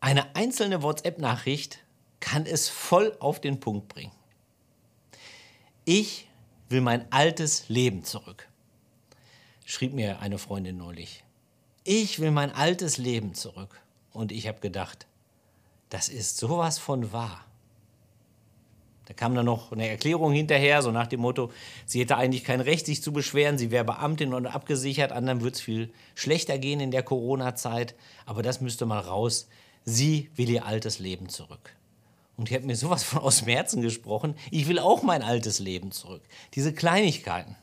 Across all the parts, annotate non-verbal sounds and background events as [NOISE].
Eine einzelne WhatsApp-Nachricht kann es voll auf den Punkt bringen. Ich will mein altes Leben zurück, schrieb mir eine Freundin neulich. Ich will mein altes Leben zurück. Und ich habe gedacht, das ist sowas von wahr. Da kam dann noch eine Erklärung hinterher, so nach dem Motto, sie hätte eigentlich kein Recht, sich zu beschweren, sie wäre Beamtin und abgesichert, anderen würde es viel schlechter gehen in der Corona-Zeit, aber das müsste mal raus. Sie will ihr altes Leben zurück. Und die hat mir sowas von aus dem Herzen gesprochen. Ich will auch mein altes Leben zurück. Diese Kleinigkeiten.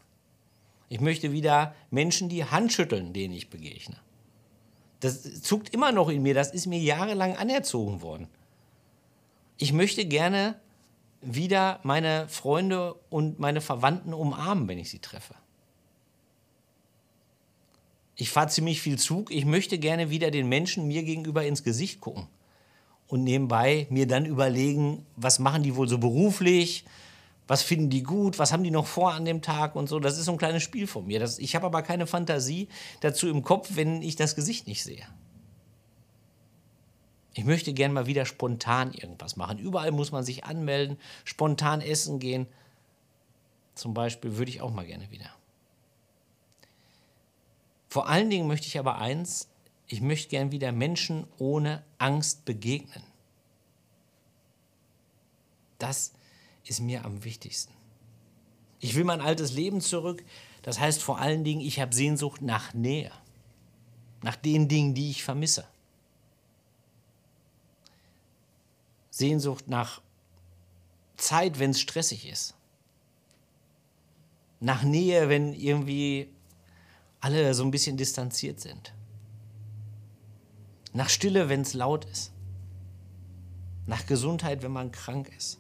Ich möchte wieder Menschen die Hand schütteln, denen ich begegne. Das zuckt immer noch in mir, das ist mir jahrelang anerzogen worden. Ich möchte gerne wieder meine Freunde und meine Verwandten umarmen, wenn ich sie treffe. Ich fahre ziemlich viel Zug. Ich möchte gerne wieder den Menschen mir gegenüber ins Gesicht gucken und nebenbei mir dann überlegen, was machen die wohl so beruflich, was finden die gut, was haben die noch vor an dem Tag und so. Das ist so ein kleines Spiel von mir. Das, ich habe aber keine Fantasie dazu im Kopf, wenn ich das Gesicht nicht sehe. Ich möchte gern mal wieder spontan irgendwas machen. Überall muss man sich anmelden, spontan essen gehen. Zum Beispiel würde ich auch mal gerne wieder. Vor allen Dingen möchte ich aber eins, ich möchte gern wieder Menschen ohne Angst begegnen. Das ist mir am wichtigsten. Ich will mein altes Leben zurück. Das heißt vor allen Dingen, ich habe Sehnsucht nach Nähe, nach den Dingen, die ich vermisse. Sehnsucht nach Zeit, wenn es stressig ist. Nach Nähe, wenn irgendwie alle so ein bisschen distanziert sind. Nach Stille, wenn es laut ist. Nach Gesundheit, wenn man krank ist.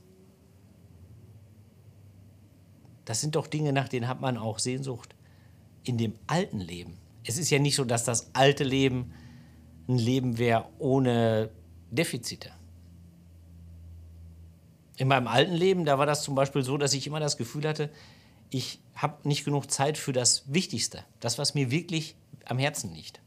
Das sind doch Dinge, nach denen hat man auch Sehnsucht in dem alten Leben. Es ist ja nicht so, dass das alte Leben ein Leben wäre ohne Defizite. In meinem alten Leben, da war das zum Beispiel so, dass ich immer das Gefühl hatte, ich habe nicht genug Zeit für das Wichtigste, das, was mir wirklich am Herzen liegt.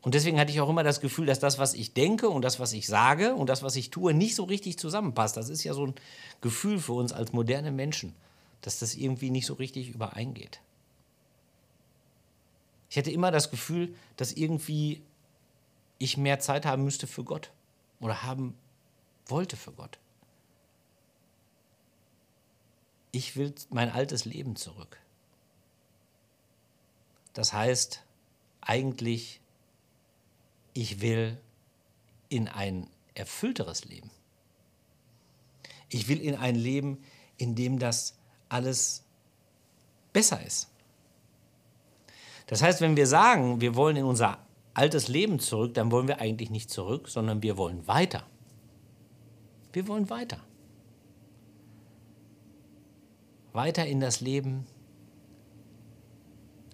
Und deswegen hatte ich auch immer das Gefühl, dass das, was ich denke und das, was ich sage und das, was ich tue, nicht so richtig zusammenpasst. Das ist ja so ein Gefühl für uns als moderne Menschen, dass das irgendwie nicht so richtig übereingeht. Ich hatte immer das Gefühl, dass irgendwie ich mehr Zeit haben müsste für Gott oder haben wollte für Gott. Ich will mein altes Leben zurück. Das heißt eigentlich, ich will in ein erfüllteres Leben. Ich will in ein Leben, in dem das alles besser ist. Das heißt, wenn wir sagen, wir wollen in unser altes Leben zurück, dann wollen wir eigentlich nicht zurück, sondern wir wollen weiter. Wir wollen weiter. Weiter in das Leben,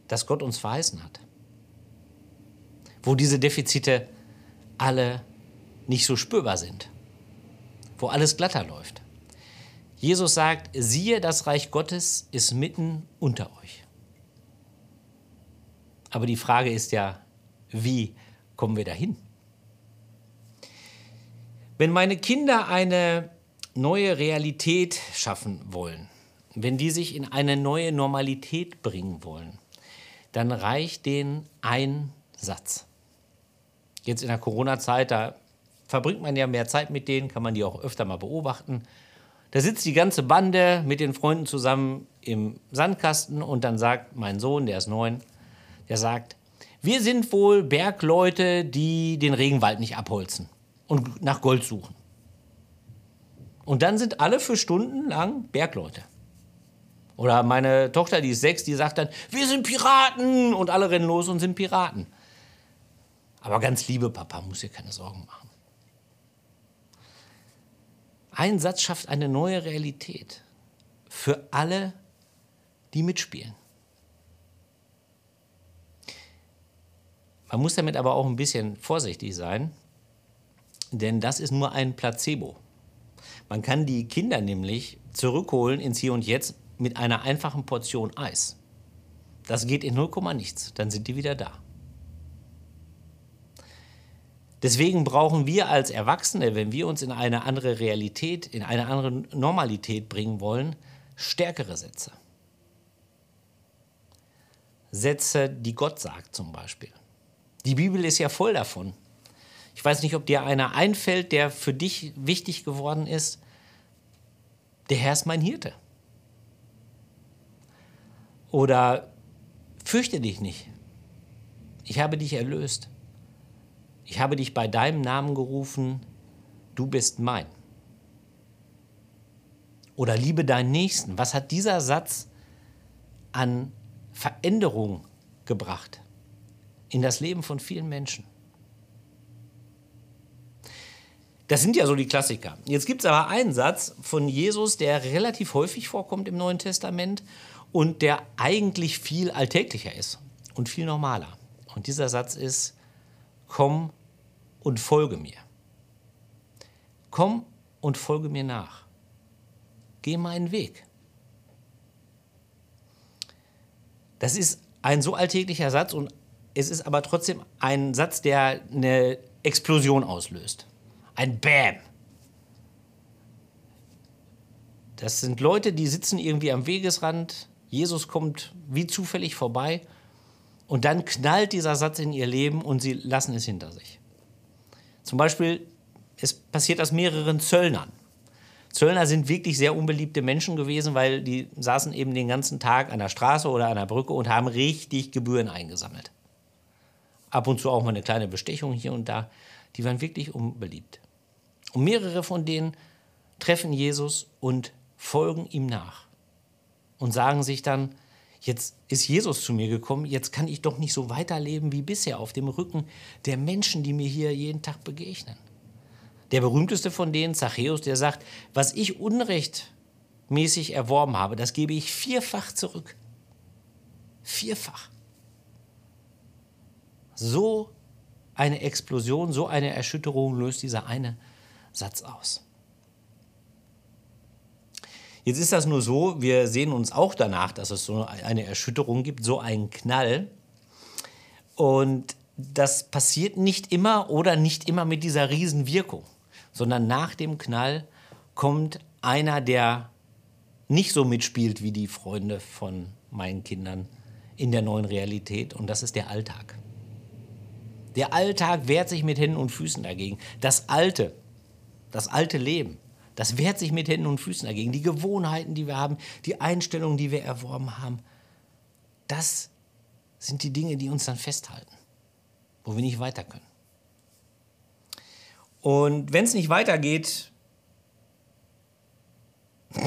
das Gott uns verheißen hat. Wo diese Defizite alle nicht so spürbar sind. Wo alles glatter läuft. Jesus sagt, siehe, das Reich Gottes ist mitten unter euch. Aber die Frage ist ja, wie kommen wir dahin? Wenn meine Kinder eine neue Realität schaffen wollen, wenn die sich in eine neue Normalität bringen wollen, dann reicht denen ein Satz. Jetzt in der Corona-Zeit, da verbringt man ja mehr Zeit mit denen, kann man die auch öfter mal beobachten. Da sitzt die ganze Bande mit den Freunden zusammen im Sandkasten und dann sagt mein Sohn, der ist neun, der sagt, wir sind wohl Bergleute, die den Regenwald nicht abholzen und nach Gold suchen. Und dann sind alle für Stunden lang Bergleute. Oder meine Tochter, die ist sechs, die sagt dann, wir sind Piraten und alle rennen los und sind Piraten. Aber ganz liebe Papa, muss dir keine Sorgen machen. Ein Satz schafft eine neue Realität für alle, die mitspielen. Man muss damit aber auch ein bisschen vorsichtig sein, denn das ist nur ein Placebo. Man kann die Kinder nämlich zurückholen ins Hier und Jetzt mit einer einfachen Portion Eis. Das geht in 0, nichts, dann sind die wieder da. Deswegen brauchen wir als Erwachsene, wenn wir uns in eine andere Realität, in eine andere Normalität bringen wollen, stärkere Sätze. Sätze, die Gott sagt zum Beispiel. Die Bibel ist ja voll davon. Ich weiß nicht, ob dir einer einfällt, der für dich wichtig geworden ist. Der Herr ist mein Hirte. Oder fürchte dich nicht. Ich habe dich erlöst. Ich habe dich bei deinem Namen gerufen. Du bist mein. Oder liebe deinen Nächsten. Was hat dieser Satz an Veränderung gebracht in das Leben von vielen Menschen? Das sind ja so die Klassiker. Jetzt gibt es aber einen Satz von Jesus, der relativ häufig vorkommt im Neuen Testament und der eigentlich viel alltäglicher ist und viel normaler. Und dieser Satz ist, komm und folge mir. Komm und folge mir nach. Geh meinen Weg. Das ist ein so alltäglicher Satz und es ist aber trotzdem ein Satz, der eine Explosion auslöst. Ein Bam. Das sind Leute, die sitzen irgendwie am Wegesrand, Jesus kommt wie zufällig vorbei und dann knallt dieser Satz in ihr Leben und sie lassen es hinter sich. Zum Beispiel, es passiert das mehreren Zöllnern. Zöllner sind wirklich sehr unbeliebte Menschen gewesen, weil die saßen eben den ganzen Tag an der Straße oder an der Brücke und haben richtig Gebühren eingesammelt. Ab und zu auch mal eine kleine Bestechung hier und da. Die waren wirklich unbeliebt. Und mehrere von denen treffen Jesus und folgen ihm nach und sagen sich dann, jetzt ist Jesus zu mir gekommen, jetzt kann ich doch nicht so weiterleben wie bisher auf dem Rücken der Menschen, die mir hier jeden Tag begegnen. Der berühmteste von denen, Zachäus, der sagt, was ich unrechtmäßig erworben habe, das gebe ich vierfach zurück. Vierfach. So eine Explosion, so eine Erschütterung löst dieser eine Satz aus. Jetzt ist das nur so, wir sehen uns auch danach, dass es so eine Erschütterung gibt, so einen Knall. Und das passiert nicht immer oder nicht immer mit dieser Riesenwirkung, sondern nach dem Knall kommt einer, der nicht so mitspielt wie die Freunde von meinen Kindern in der neuen Realität und das ist der Alltag. Der Alltag wehrt sich mit Händen und Füßen dagegen. Das Alte, das alte Leben, das wehrt sich mit Händen und Füßen dagegen. Die Gewohnheiten, die wir haben, die Einstellungen, die wir erworben haben, das sind die Dinge, die uns dann festhalten, wo wir nicht weiter können. Und wenn es nicht weitergeht, [LAUGHS]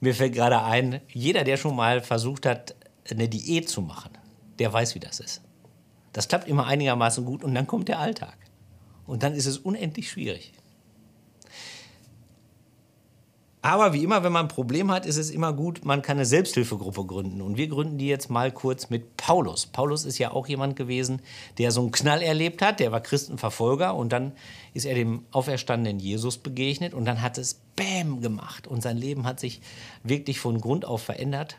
mir fällt gerade ein, jeder, der schon mal versucht hat, eine Diät zu machen, der weiß, wie das ist. Das klappt immer einigermaßen gut und dann kommt der Alltag. Und dann ist es unendlich schwierig. Aber wie immer, wenn man ein Problem hat, ist es immer gut, man kann eine Selbsthilfegruppe gründen. Und wir gründen die jetzt mal kurz mit Paulus. Paulus ist ja auch jemand gewesen, der so einen Knall erlebt hat. Der war Christenverfolger und dann ist er dem auferstandenen Jesus begegnet und dann hat es Bäm gemacht. Und sein Leben hat sich wirklich von Grund auf verändert.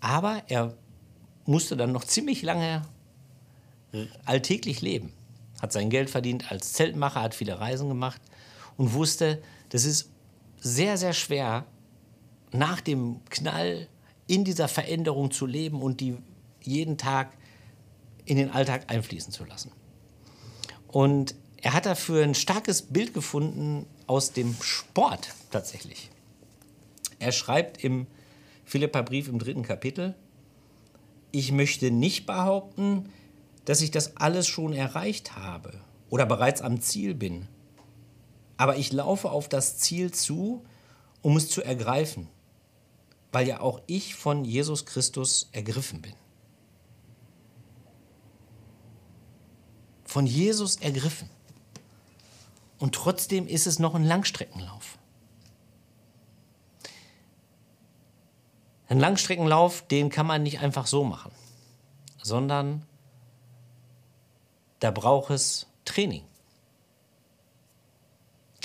Aber er musste dann noch ziemlich lange alltäglich leben. Hat sein Geld verdient als Zeltmacher, hat viele Reisen gemacht und wusste, das ist sehr, sehr schwer, nach dem Knall in dieser Veränderung zu leben und die jeden Tag in den Alltag einfließen zu lassen. Und er hat dafür ein starkes Bild gefunden aus dem Sport tatsächlich. Er schreibt im Philippa-Brief im dritten Kapitel, ich möchte nicht behaupten, dass ich das alles schon erreicht habe oder bereits am Ziel bin. Aber ich laufe auf das Ziel zu, um es zu ergreifen, weil ja auch ich von Jesus Christus ergriffen bin. Von Jesus ergriffen. Und trotzdem ist es noch ein Langstreckenlauf. Ein Langstreckenlauf, den kann man nicht einfach so machen, sondern da braucht es Training.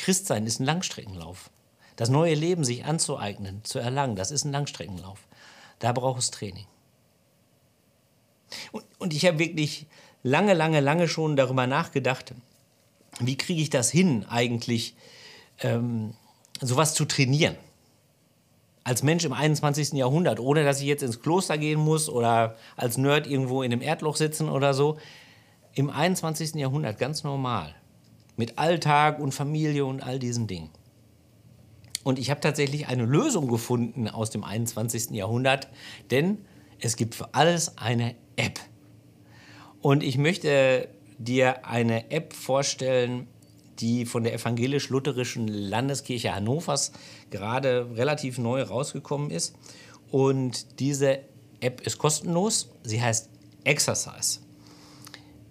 Christsein ist ein Langstreckenlauf. Das neue Leben sich anzueignen, zu erlangen, das ist ein Langstreckenlauf. Da braucht es Training. Und, und ich habe wirklich lange, lange, lange schon darüber nachgedacht, wie kriege ich das hin, eigentlich ähm, sowas zu trainieren? Als Mensch im 21. Jahrhundert, ohne dass ich jetzt ins Kloster gehen muss oder als Nerd irgendwo in einem Erdloch sitzen oder so. Im 21. Jahrhundert ganz normal. Mit Alltag und Familie und all diesen Dingen. Und ich habe tatsächlich eine Lösung gefunden aus dem 21. Jahrhundert, denn es gibt für alles eine App. Und ich möchte dir eine App vorstellen, die von der evangelisch-lutherischen Landeskirche Hannovers gerade relativ neu rausgekommen ist. Und diese App ist kostenlos. Sie heißt Exercise.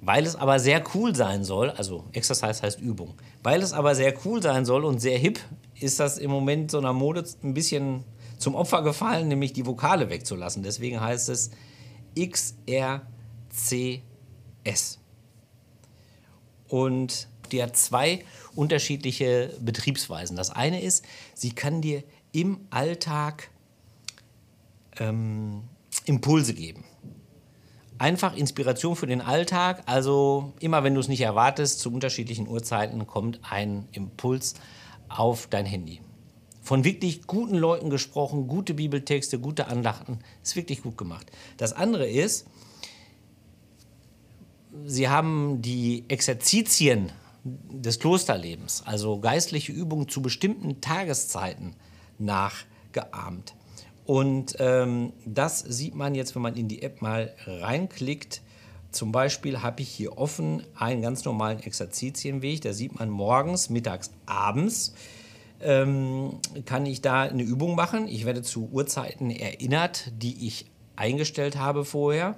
Weil es aber sehr cool sein soll, also Exercise heißt Übung, weil es aber sehr cool sein soll und sehr hip, ist das im Moment so einer Mode ein bisschen zum Opfer gefallen, nämlich die Vokale wegzulassen. Deswegen heißt es XRCS. Und die hat zwei unterschiedliche Betriebsweisen. Das eine ist, sie kann dir im Alltag ähm, Impulse geben. Einfach Inspiration für den Alltag. Also immer wenn du es nicht erwartest, zu unterschiedlichen Uhrzeiten kommt ein Impuls auf dein Handy. Von wirklich guten Leuten gesprochen, gute Bibeltexte, gute Andachten. Ist wirklich gut gemacht. Das andere ist, sie haben die Exerzitien des Klosterlebens, also geistliche Übungen zu bestimmten Tageszeiten nachgeahmt. Und ähm, das sieht man jetzt, wenn man in die App mal reinklickt. Zum Beispiel habe ich hier offen einen ganz normalen Exerzitienweg. Da sieht man morgens, mittags, abends. Ähm, kann ich da eine Übung machen. Ich werde zu Uhrzeiten erinnert, die ich eingestellt habe vorher.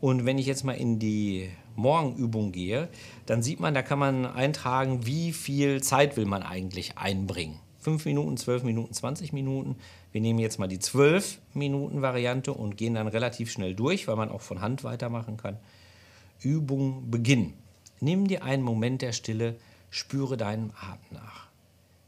Und wenn ich jetzt mal in die Morgenübung gehe, dann sieht man, da kann man eintragen, wie viel Zeit will man eigentlich einbringen. 5 Minuten, 12 Minuten, 20 Minuten. Wir nehmen jetzt mal die 12 Minuten Variante und gehen dann relativ schnell durch, weil man auch von Hand weitermachen kann. Übung beginnen. Nimm dir einen Moment der Stille, spüre deinem Atem nach.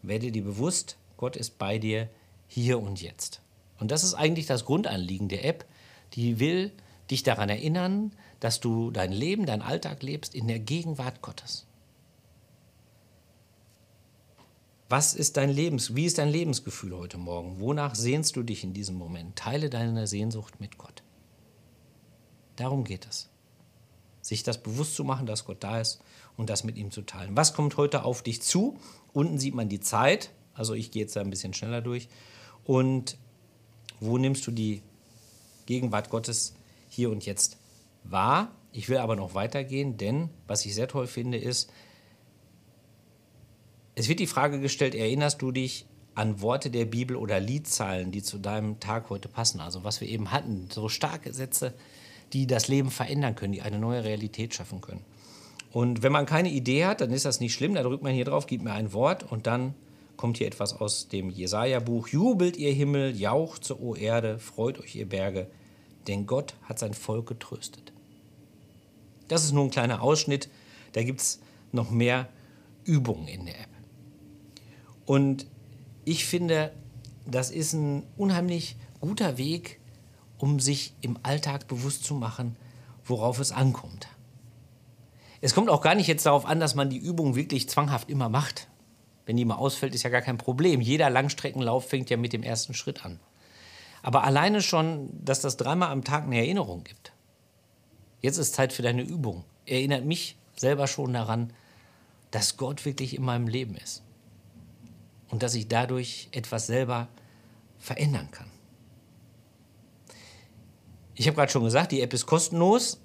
Werde dir bewusst, Gott ist bei dir hier und jetzt. Und das ist eigentlich das Grundanliegen der App. Die will dich daran erinnern, dass du dein Leben, dein Alltag lebst in der Gegenwart Gottes. Was ist dein Lebens, wie ist dein Lebensgefühl heute Morgen? Wonach sehnst du dich in diesem Moment? Teile deine Sehnsucht mit Gott. Darum geht es. Sich das bewusst zu machen, dass Gott da ist und das mit ihm zu teilen. Was kommt heute auf dich zu? Unten sieht man die Zeit. Also ich gehe jetzt da ein bisschen schneller durch. Und wo nimmst du die Gegenwart Gottes hier und jetzt wahr? Ich will aber noch weitergehen, denn was ich sehr toll finde, ist, es wird die Frage gestellt, erinnerst du dich an Worte der Bibel oder Liedzeilen, die zu deinem Tag heute passen? Also was wir eben hatten, so starke Sätze, die das Leben verändern können, die eine neue Realität schaffen können. Und wenn man keine Idee hat, dann ist das nicht schlimm. Da drückt man hier drauf, gibt mir ein Wort und dann kommt hier etwas aus dem Jesaja-Buch. Jubelt ihr Himmel, jauchze, o Erde, freut euch ihr Berge, denn Gott hat sein Volk getröstet. Das ist nur ein kleiner Ausschnitt. Da gibt es noch mehr Übungen in der App. Und ich finde, das ist ein unheimlich guter Weg, um sich im Alltag bewusst zu machen, worauf es ankommt. Es kommt auch gar nicht jetzt darauf an, dass man die Übung wirklich zwanghaft immer macht. Wenn die mal ausfällt, ist ja gar kein Problem. Jeder Langstreckenlauf fängt ja mit dem ersten Schritt an. Aber alleine schon, dass das dreimal am Tag eine Erinnerung gibt. Jetzt ist Zeit für deine Übung. Erinnert mich selber schon daran, dass Gott wirklich in meinem Leben ist und dass ich dadurch etwas selber verändern kann. Ich habe gerade schon gesagt, die App ist kostenlos.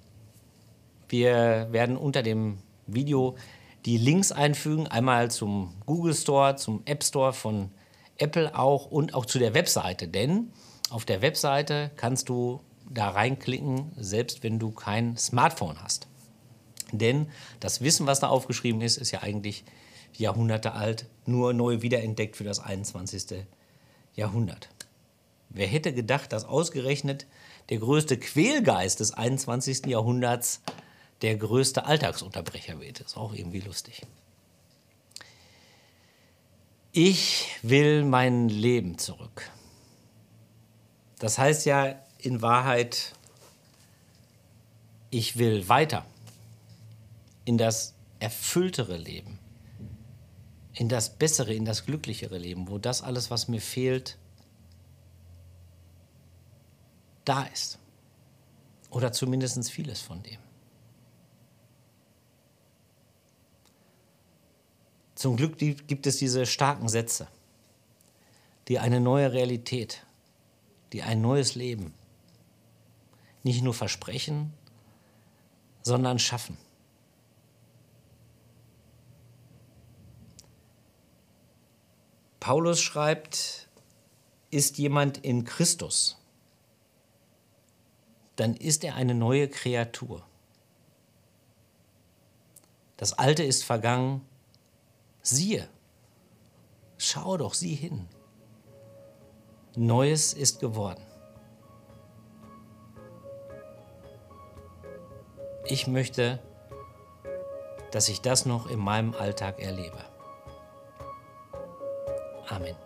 Wir werden unter dem Video die Links einfügen, einmal zum Google Store, zum App Store von Apple auch und auch zu der Webseite. Denn auf der Webseite kannst du da reinklicken, selbst wenn du kein Smartphone hast. Denn das Wissen, was da aufgeschrieben ist, ist ja eigentlich Jahrhunderte alt, nur neu wiederentdeckt für das 21. Jahrhundert. Wer hätte gedacht, dass ausgerechnet der größte Quälgeist des 21. Jahrhunderts der größte Alltagsunterbrecher wird? Das ist auch irgendwie lustig. Ich will mein Leben zurück. Das heißt ja in Wahrheit, ich will weiter in das erfülltere Leben, in das bessere, in das glücklichere Leben, wo das alles, was mir fehlt, da ist. Oder zumindest vieles von dem. Zum Glück gibt es diese starken Sätze, die eine neue Realität, die ein neues Leben nicht nur versprechen, sondern schaffen. Paulus schreibt, ist jemand in Christus, dann ist er eine neue Kreatur. Das Alte ist vergangen, siehe, schau doch sieh hin. Neues ist geworden. Ich möchte, dass ich das noch in meinem Alltag erlebe. Amen.